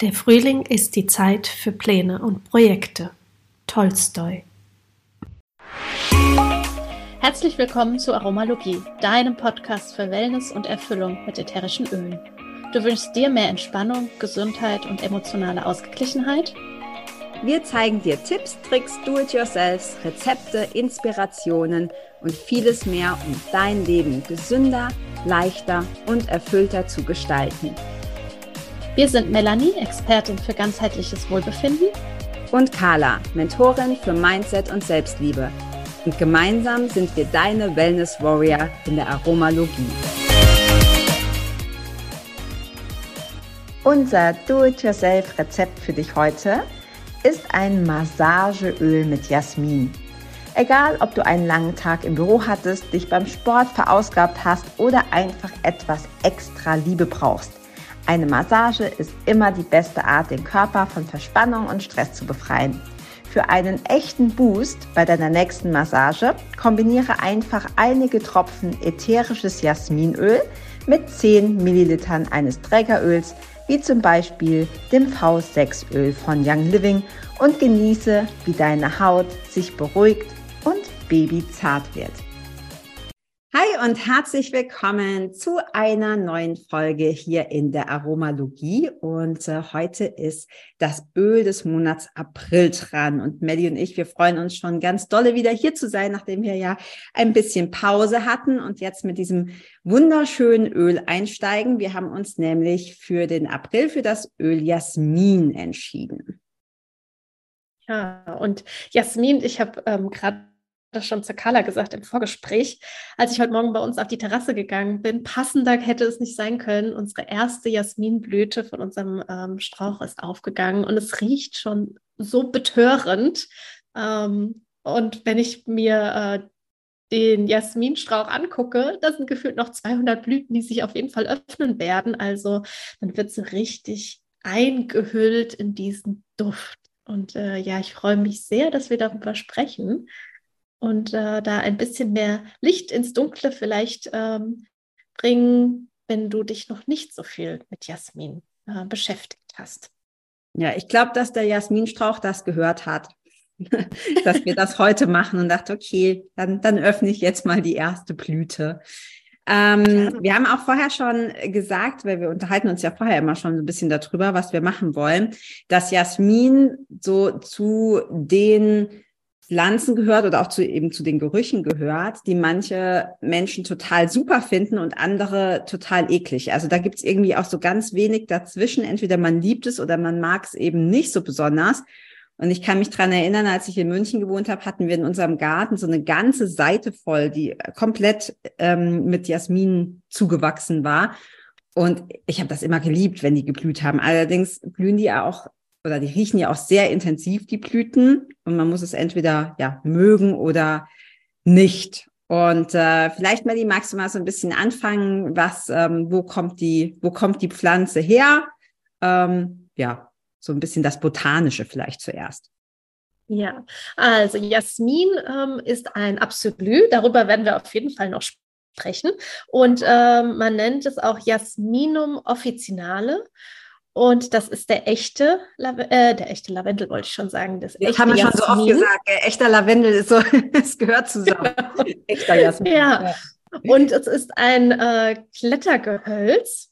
Der Frühling ist die Zeit für Pläne und Projekte. Tolstoi. Herzlich willkommen zu Aromalogie, deinem Podcast für Wellness und Erfüllung mit ätherischen Ölen. Du wünschst dir mehr Entspannung, Gesundheit und emotionale Ausgeglichenheit? Wir zeigen dir Tipps, Tricks, Do-it-yourselfs, Rezepte, Inspirationen und vieles mehr, um dein Leben gesünder, leichter und erfüllter zu gestalten. Wir sind Melanie, Expertin für ganzheitliches Wohlbefinden. Und Carla, Mentorin für Mindset und Selbstliebe. Und gemeinsam sind wir deine Wellness Warrior in der Aromalogie. Unser Do-it-yourself-Rezept für dich heute ist ein Massageöl mit Jasmin. Egal, ob du einen langen Tag im Büro hattest, dich beim Sport verausgabt hast oder einfach etwas extra Liebe brauchst. Eine Massage ist immer die beste Art, den Körper von Verspannung und Stress zu befreien. Für einen echten Boost bei deiner nächsten Massage kombiniere einfach einige Tropfen ätherisches Jasminöl mit 10 Millilitern eines Trägeröls, wie zum Beispiel dem V6-Öl von Young Living und genieße, wie deine Haut sich beruhigt und babyzart wird. Hi und herzlich willkommen zu einer neuen Folge hier in der Aromalogie. Und äh, heute ist das Öl des Monats April dran. Und Melly und ich, wir freuen uns schon ganz dolle wieder hier zu sein, nachdem wir ja ein bisschen Pause hatten und jetzt mit diesem wunderschönen Öl einsteigen. Wir haben uns nämlich für den April für das Öl Jasmin entschieden. Ja, und Jasmin, ich habe ähm, gerade das schon zu Carla gesagt im Vorgespräch, als ich heute Morgen bei uns auf die Terrasse gegangen bin. Passender hätte es nicht sein können. Unsere erste Jasminblüte von unserem ähm, Strauch ist aufgegangen und es riecht schon so betörend. Ähm, und wenn ich mir äh, den Jasminstrauch angucke, das sind gefühlt noch 200 Blüten, die sich auf jeden Fall öffnen werden. Also man wird so richtig eingehüllt in diesen Duft. Und äh, ja, ich freue mich sehr, dass wir darüber sprechen und äh, da ein bisschen mehr Licht ins Dunkle vielleicht ähm, bringen, wenn du dich noch nicht so viel mit Jasmin äh, beschäftigt hast. Ja, ich glaube, dass der Jasminstrauch das gehört hat, dass wir das heute machen und dachte, okay, dann, dann öffne ich jetzt mal die erste Blüte. Ähm, ja. Wir haben auch vorher schon gesagt, weil wir unterhalten uns ja vorher immer schon ein bisschen darüber, was wir machen wollen, dass Jasmin so zu den Pflanzen gehört oder auch zu eben zu den Gerüchen gehört, die manche Menschen total super finden und andere total eklig. Also da gibt's irgendwie auch so ganz wenig dazwischen. Entweder man liebt es oder man mag es eben nicht so besonders. Und ich kann mich dran erinnern, als ich in München gewohnt habe, hatten wir in unserem Garten so eine ganze Seite voll, die komplett ähm, mit Jasmin zugewachsen war. Und ich habe das immer geliebt, wenn die geblüht haben. Allerdings blühen die ja auch oder die riechen ja auch sehr intensiv, die Blüten. Und man muss es entweder ja mögen oder nicht. Und äh, vielleicht, Melly, magst du mal so ein bisschen anfangen, was, ähm, wo kommt die, wo kommt die Pflanze her? Ähm, ja, so ein bisschen das Botanische vielleicht zuerst. Ja, also Jasmin ähm, ist ein Absolut. Darüber werden wir auf jeden Fall noch sprechen. Und ähm, man nennt es auch Jasminum officinale. Und das ist der echte, äh, der echte Lavendel, wollte ich schon sagen. Das, das haben wir schon so oft gesagt. Äh, echter Lavendel ist so, es gehört zusammen. Genau. Echter Jasmin. Ja. ja. Und es ist ein äh, Klettergehölz,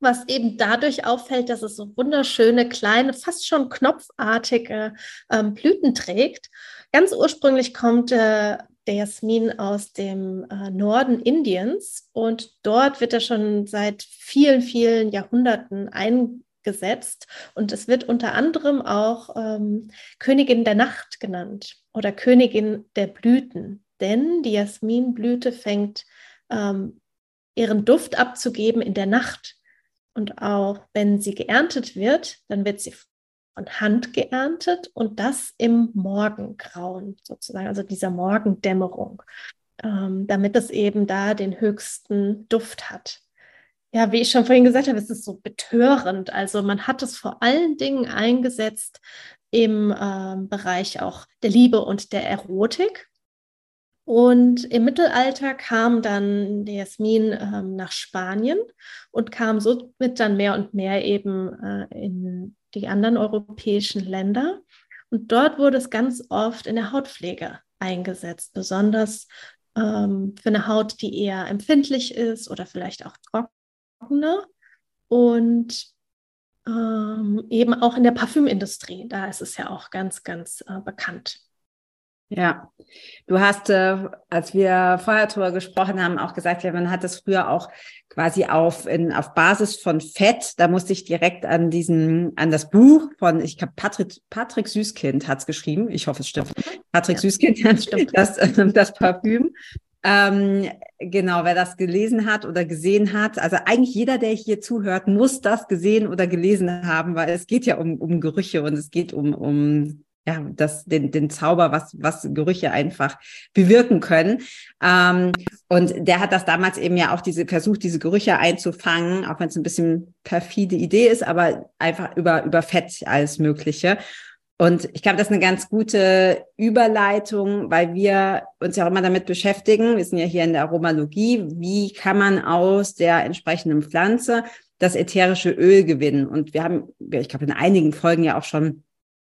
was eben dadurch auffällt, dass es so wunderschöne, kleine, fast schon knopfartige ähm, Blüten trägt. Ganz ursprünglich kommt äh, der Jasmin aus dem äh, Norden Indiens. Und dort wird er schon seit vielen, vielen Jahrhunderten eingesetzt. Und es wird unter anderem auch ähm, Königin der Nacht genannt oder Königin der Blüten, denn die Jasminblüte fängt ähm, ihren Duft abzugeben in der Nacht. Und auch wenn sie geerntet wird, dann wird sie von Hand geerntet und das im Morgengrauen sozusagen, also dieser Morgendämmerung, ähm, damit es eben da den höchsten Duft hat. Ja, wie ich schon vorhin gesagt habe, es ist so betörend. Also man hat es vor allen Dingen eingesetzt im ähm, Bereich auch der Liebe und der Erotik. Und im Mittelalter kam dann der Jasmin ähm, nach Spanien und kam somit dann mehr und mehr eben äh, in die anderen europäischen Länder. Und dort wurde es ganz oft in der Hautpflege eingesetzt, besonders ähm, für eine Haut, die eher empfindlich ist oder vielleicht auch trockener. Und ähm, eben auch in der Parfümindustrie, da ist es ja auch ganz, ganz äh, bekannt. Ja, du hast, äh, als wir vorher darüber gesprochen haben, auch gesagt, ja, man hat das früher auch quasi auf, in, auf Basis von Fett. Da musste ich direkt an diesen, an das Buch von, ich glaube, Patrick, Patrick Süßkind hat's geschrieben. Ich hoffe, es stimmt. Patrick ja, Süßkind hat stimmt. das, äh, das Parfüm. Ähm, genau, wer das gelesen hat oder gesehen hat, also eigentlich jeder, der hier zuhört, muss das gesehen oder gelesen haben, weil es geht ja um, um Gerüche und es geht um, um ja, das, den, den Zauber, was, was Gerüche einfach bewirken können. Ähm, und der hat das damals eben ja auch diese, versucht, diese Gerüche einzufangen, auch wenn es ein bisschen perfide Idee ist, aber einfach über, über Fett alles Mögliche. Und ich glaube, das ist eine ganz gute Überleitung, weil wir uns ja auch immer damit beschäftigen. Wir sind ja hier in der Aromalogie. Wie kann man aus der entsprechenden Pflanze das ätherische Öl gewinnen? Und wir haben, ich glaube, in einigen Folgen ja auch schon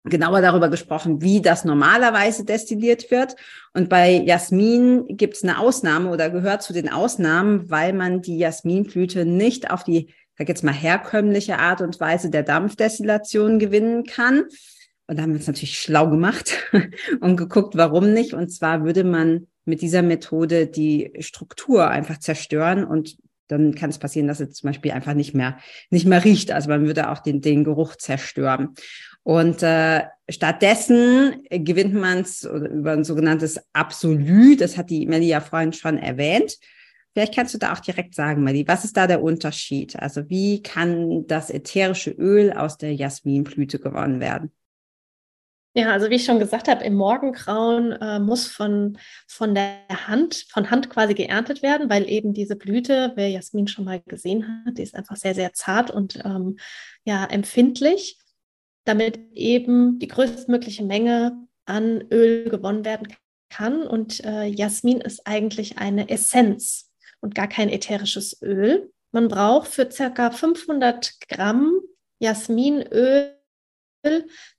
genauer darüber gesprochen, wie das normalerweise destilliert wird. Und bei Jasmin gibt es eine Ausnahme oder gehört zu den Ausnahmen, weil man die Jasminblüte nicht auf die, sag jetzt mal, herkömmliche Art und Weise der Dampfdestillation gewinnen kann. Und da haben wir uns natürlich schlau gemacht und geguckt, warum nicht. Und zwar würde man mit dieser Methode die Struktur einfach zerstören und dann kann es passieren, dass es zum Beispiel einfach nicht mehr, nicht mehr riecht. Also man würde auch den, den Geruch zerstören. Und äh, stattdessen gewinnt man es über ein sogenanntes Absolut. Das hat die Melli ja vorhin schon erwähnt. Vielleicht kannst du da auch direkt sagen, Melli, was ist da der Unterschied? Also wie kann das ätherische Öl aus der Jasminblüte gewonnen werden? Ja, also wie ich schon gesagt habe, im Morgengrauen äh, muss von, von der Hand, von Hand quasi geerntet werden, weil eben diese Blüte, wer Jasmin schon mal gesehen hat, die ist einfach sehr, sehr zart und ähm, ja, empfindlich damit eben die größtmögliche Menge an Öl gewonnen werden kann. Und äh, Jasmin ist eigentlich eine Essenz und gar kein ätherisches Öl. Man braucht für circa 500 Gramm Jasminöl,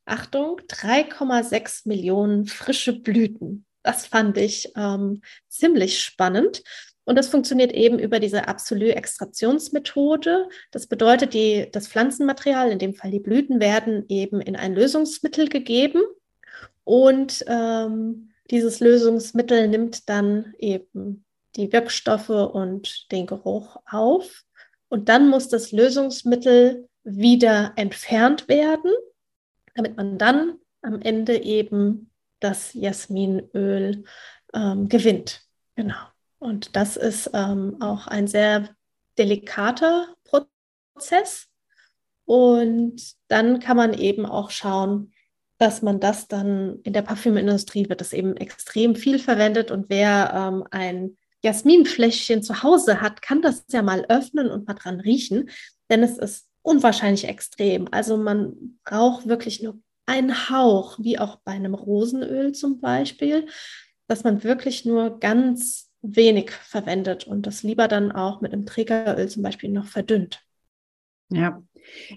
Achtung, 3,6 Millionen frische Blüten. Das fand ich ähm, ziemlich spannend. Und das funktioniert eben über diese Absolut-Extraktionsmethode. Das bedeutet, die, das Pflanzenmaterial, in dem Fall die Blüten, werden eben in ein Lösungsmittel gegeben. Und ähm, dieses Lösungsmittel nimmt dann eben die Wirkstoffe und den Geruch auf. Und dann muss das Lösungsmittel wieder entfernt werden, damit man dann am Ende eben das Jasminöl ähm, gewinnt. Genau. Und das ist ähm, auch ein sehr delikater Prozess. Und dann kann man eben auch schauen, dass man das dann in der Parfümindustrie wird das eben extrem viel verwendet. Und wer ähm, ein Jasminfläschchen zu Hause hat, kann das ja mal öffnen und mal dran riechen, denn es ist unwahrscheinlich extrem. Also man braucht wirklich nur einen Hauch, wie auch bei einem Rosenöl zum Beispiel, dass man wirklich nur ganz wenig verwendet und das lieber dann auch mit einem Trägeröl zum Beispiel noch verdünnt. Ja,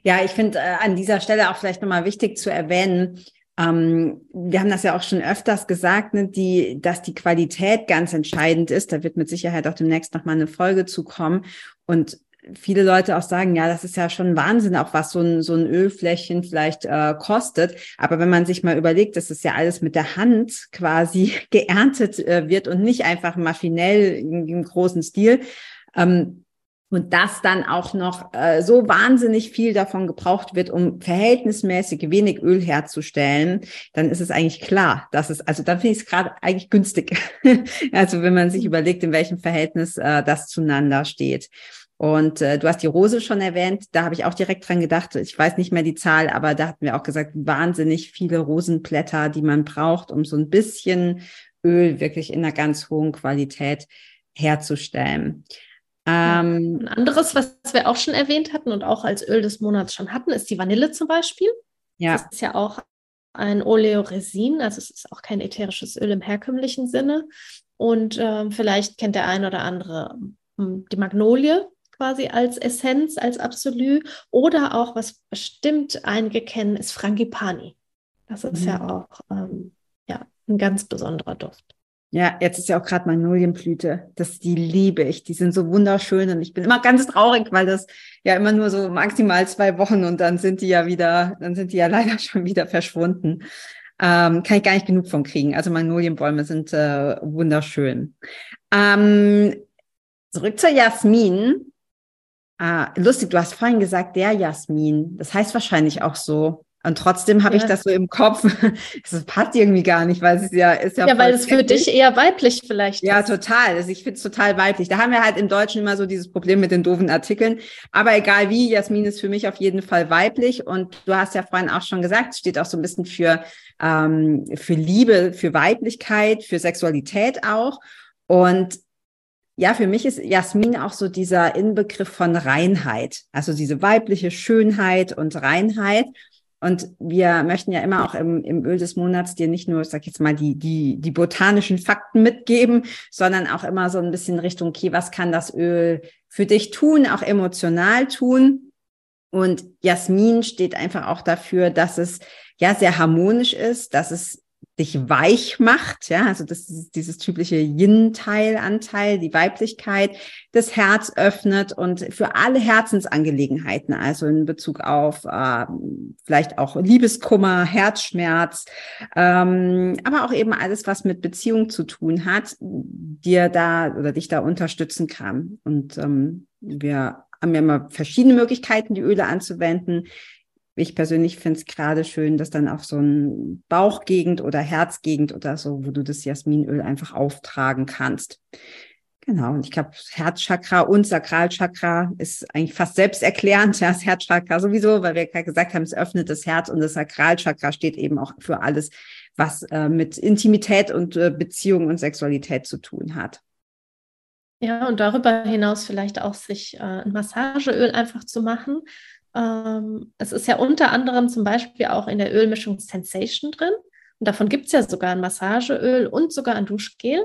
ja, ich finde äh, an dieser Stelle auch vielleicht nochmal wichtig zu erwähnen, ähm, wir haben das ja auch schon öfters gesagt, ne, die, dass die Qualität ganz entscheidend ist. Da wird mit Sicherheit auch demnächst nochmal eine Folge zukommen. Und viele Leute auch sagen, ja, das ist ja schon Wahnsinn, auch was so ein, so ein Ölfläschchen vielleicht äh, kostet. Aber wenn man sich mal überlegt, dass es ja alles mit der Hand quasi geerntet äh, wird und nicht einfach maschinell im, im großen Stil, ähm, und das dann auch noch äh, so wahnsinnig viel davon gebraucht wird, um verhältnismäßig wenig Öl herzustellen, dann ist es eigentlich klar, dass es, also dann finde ich es gerade eigentlich günstig. also wenn man sich überlegt, in welchem Verhältnis äh, das zueinander steht. Und äh, du hast die Rose schon erwähnt, da habe ich auch direkt dran gedacht. Ich weiß nicht mehr die Zahl, aber da hatten wir auch gesagt, wahnsinnig viele Rosenblätter, die man braucht, um so ein bisschen Öl wirklich in einer ganz hohen Qualität herzustellen. Ähm, ein anderes, was wir auch schon erwähnt hatten und auch als Öl des Monats schon hatten, ist die Vanille zum Beispiel. Ja. Das ist ja auch ein Oleoresin, also es ist auch kein ätherisches Öl im herkömmlichen Sinne. Und äh, vielleicht kennt der ein oder andere hm, die Magnolie quasi als Essenz, als Absolut. Oder auch, was bestimmt einige kennen, ist Frangipani. Das ist mhm. ja auch ähm, ja, ein ganz besonderer Duft. Ja, jetzt ist ja auch gerade Magnolienblüte. Das, die liebe ich. Die sind so wunderschön und ich bin immer ganz traurig, weil das ja immer nur so maximal zwei Wochen und dann sind die ja wieder, dann sind die ja leider schon wieder verschwunden. Ähm, kann ich gar nicht genug von kriegen. Also Magnolienbäume sind äh, wunderschön. Ähm, zurück zur Jasmin. Äh, lustig, du hast vorhin gesagt, der Jasmin. Das heißt wahrscheinlich auch so. Und trotzdem habe ja. ich das so im Kopf. Es passt irgendwie gar nicht, weil es ja ist ja. Ja, weil es für dich eher weiblich vielleicht ja, ist. Ja, total. Also ich finde es total weiblich. Da haben wir halt im Deutschen immer so dieses Problem mit den doofen Artikeln. Aber egal wie, Jasmin ist für mich auf jeden Fall weiblich. Und du hast ja vorhin auch schon gesagt, es steht auch so ein bisschen für, ähm, für Liebe, für Weiblichkeit, für Sexualität auch. Und ja, für mich ist Jasmin auch so dieser Inbegriff von Reinheit, also diese weibliche Schönheit und Reinheit. Und wir möchten ja immer auch im, im Öl des Monats dir nicht nur, sag ich jetzt mal, die, die, die botanischen Fakten mitgeben, sondern auch immer so ein bisschen Richtung, okay, was kann das Öl für dich tun, auch emotional tun? Und Jasmin steht einfach auch dafür, dass es ja sehr harmonisch ist, dass es dich weich macht, ja, also das ist dieses typische Yin-Teil-Anteil, die Weiblichkeit, das Herz öffnet und für alle Herzensangelegenheiten, also in Bezug auf äh, vielleicht auch Liebeskummer, Herzschmerz, ähm, aber auch eben alles, was mit Beziehung zu tun hat, dir da oder dich da unterstützen kann. Und ähm, wir haben ja immer verschiedene Möglichkeiten, die Öle anzuwenden ich persönlich finde es gerade schön, dass dann auf so ein Bauchgegend oder Herzgegend oder so, wo du das Jasminöl einfach auftragen kannst. Genau, und ich glaube, Herzchakra und Sakralchakra ist eigentlich fast selbsterklärend. Das Herzchakra sowieso, weil wir gerade gesagt haben, es öffnet das Herz und das Sakralchakra steht eben auch für alles, was äh, mit Intimität und äh, Beziehung und Sexualität zu tun hat. Ja, und darüber hinaus vielleicht auch sich äh, ein Massageöl einfach zu machen, es ist ja unter anderem zum Beispiel auch in der Ölmischung Sensation drin. Und davon gibt es ja sogar ein Massageöl und sogar ein Duschgel.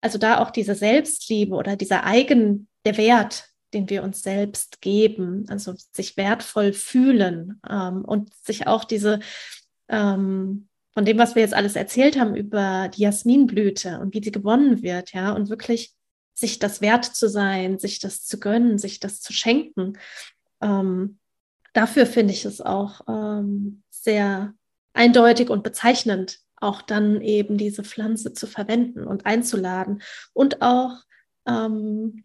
Also da auch diese Selbstliebe oder dieser Eigen, der Wert, den wir uns selbst geben, also sich wertvoll fühlen ähm, und sich auch diese, ähm, von dem, was wir jetzt alles erzählt haben über die Jasminblüte und wie sie gewonnen wird, ja, und wirklich sich das wert zu sein, sich das zu gönnen, sich das zu schenken. Ähm, dafür finde ich es auch ähm, sehr eindeutig und bezeichnend, auch dann eben diese Pflanze zu verwenden und einzuladen und auch ähm,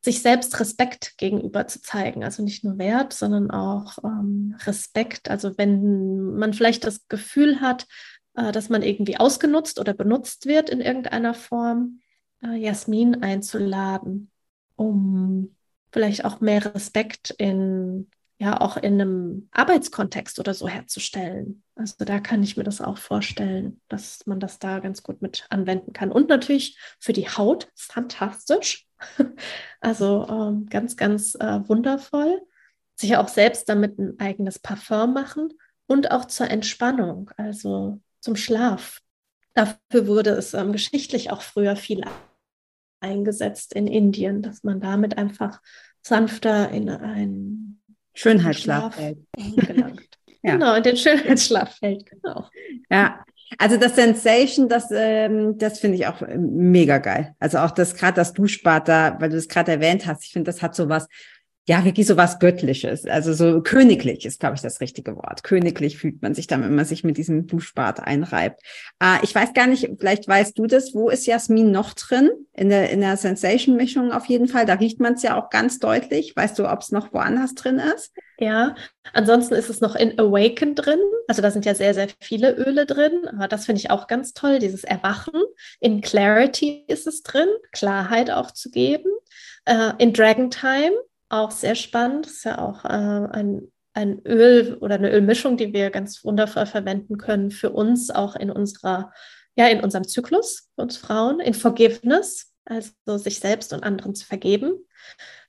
sich selbst Respekt gegenüber zu zeigen. Also nicht nur Wert, sondern auch ähm, Respekt. Also wenn man vielleicht das Gefühl hat, äh, dass man irgendwie ausgenutzt oder benutzt wird in irgendeiner Form, äh, Jasmin einzuladen, um vielleicht auch mehr Respekt in ja auch in einem Arbeitskontext oder so herzustellen. Also da kann ich mir das auch vorstellen, dass man das da ganz gut mit anwenden kann. Und natürlich für die Haut fantastisch. Also ähm, ganz, ganz äh, wundervoll. Sich auch selbst damit ein eigenes Parfum machen und auch zur Entspannung, also zum Schlaf. Dafür wurde es ähm, geschichtlich auch früher viel eingesetzt in Indien, dass man damit einfach sanfter in ein Schönheitsschlaf fällt. ja. Genau, in den Schönheitsschlaf fällt, genau. Ja, also das Sensation, das, ähm, das finde ich auch mega geil. Also auch das gerade das Duschbad da, weil du es gerade erwähnt hast, ich finde, das hat so was ja, wirklich so was Göttliches, also so königlich ist, glaube ich, das richtige Wort. Königlich fühlt man sich dann, wenn man sich mit diesem Duschbad einreibt. Äh, ich weiß gar nicht, vielleicht weißt du das, wo ist Jasmin noch drin? In der, in der Sensation-Mischung auf jeden Fall. Da riecht man es ja auch ganz deutlich. Weißt du, ob es noch woanders drin ist? Ja, ansonsten ist es noch in Awaken drin. Also da sind ja sehr, sehr viele Öle drin. Aber das finde ich auch ganz toll, dieses Erwachen. In Clarity ist es drin, Klarheit auch zu geben. Uh, in Dragon Time auch sehr spannend. Das ist ja auch äh, ein, ein Öl oder eine Ölmischung, die wir ganz wundervoll verwenden können für uns, auch in unserer, ja, in unserem Zyklus, für uns Frauen, in Forgiveness, also sich selbst und anderen zu vergeben.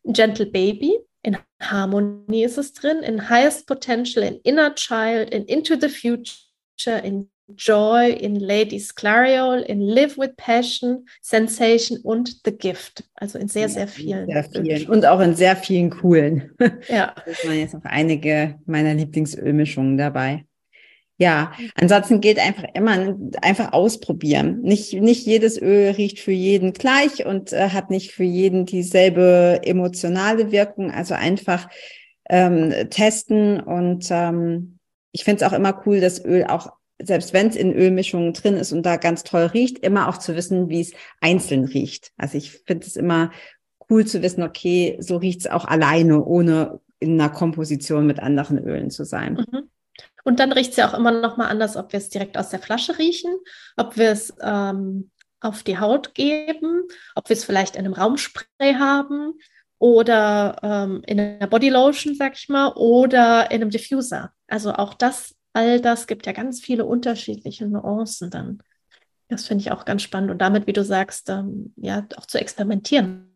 Gentle Baby, in Harmonie ist es drin, in Highest Potential, in Inner Child, in Into the Future, in Joy, in Ladies Clariol, in Live with Passion, Sensation und The Gift. Also in sehr, ja, sehr vielen. Sehr vielen. Und auch in sehr vielen coolen. Ja. Da waren jetzt noch einige meiner Lieblingsölmischungen dabei. Ja, ansonsten geht einfach immer einfach ausprobieren. Nicht, nicht jedes Öl riecht für jeden gleich und äh, hat nicht für jeden dieselbe emotionale Wirkung. Also einfach ähm, testen und ähm, ich finde es auch immer cool, das Öl auch, selbst wenn es in Ölmischungen drin ist und da ganz toll riecht, immer auch zu wissen, wie es einzeln riecht. Also ich finde es immer cool zu wissen, okay, so riecht es auch alleine, ohne in einer Komposition mit anderen Ölen zu sein. Mhm. Und dann riecht es ja auch immer noch mal anders, ob wir es direkt aus der Flasche riechen, ob wir es ähm, auf die Haut geben, ob wir es vielleicht in einem Raumspray haben oder ähm, in einer Bodylotion, sag ich mal, oder in einem Diffuser. Also auch das, all das gibt ja ganz viele unterschiedliche Nuancen dann. Das finde ich auch ganz spannend und damit, wie du sagst, ähm, ja, auch zu experimentieren,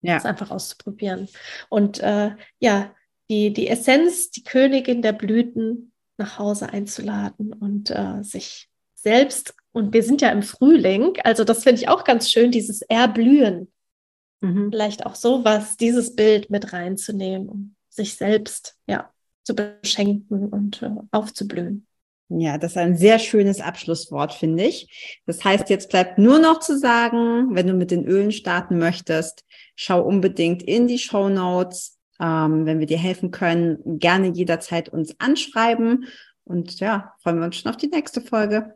ja. das einfach auszuprobieren. Und äh, ja, die, die Essenz, die Königin der Blüten nach Hause einzuladen und äh, sich selbst, und wir sind ja im Frühling, also das finde ich auch ganz schön, dieses Erblühen Mhm. Vielleicht auch sowas, dieses Bild mit reinzunehmen, um sich selbst ja zu beschenken und äh, aufzublühen. Ja, das ist ein sehr schönes Abschlusswort, finde ich. Das heißt, jetzt bleibt nur noch zu sagen, wenn du mit den Ölen starten möchtest, schau unbedingt in die Show Notes. Ähm, wenn wir dir helfen können, gerne jederzeit uns anschreiben. Und ja, freuen wir uns schon auf die nächste Folge.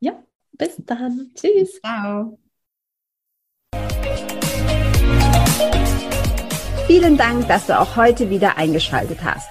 Ja, bis dann. Tschüss. Ciao. Vielen Dank, dass du auch heute wieder eingeschaltet hast.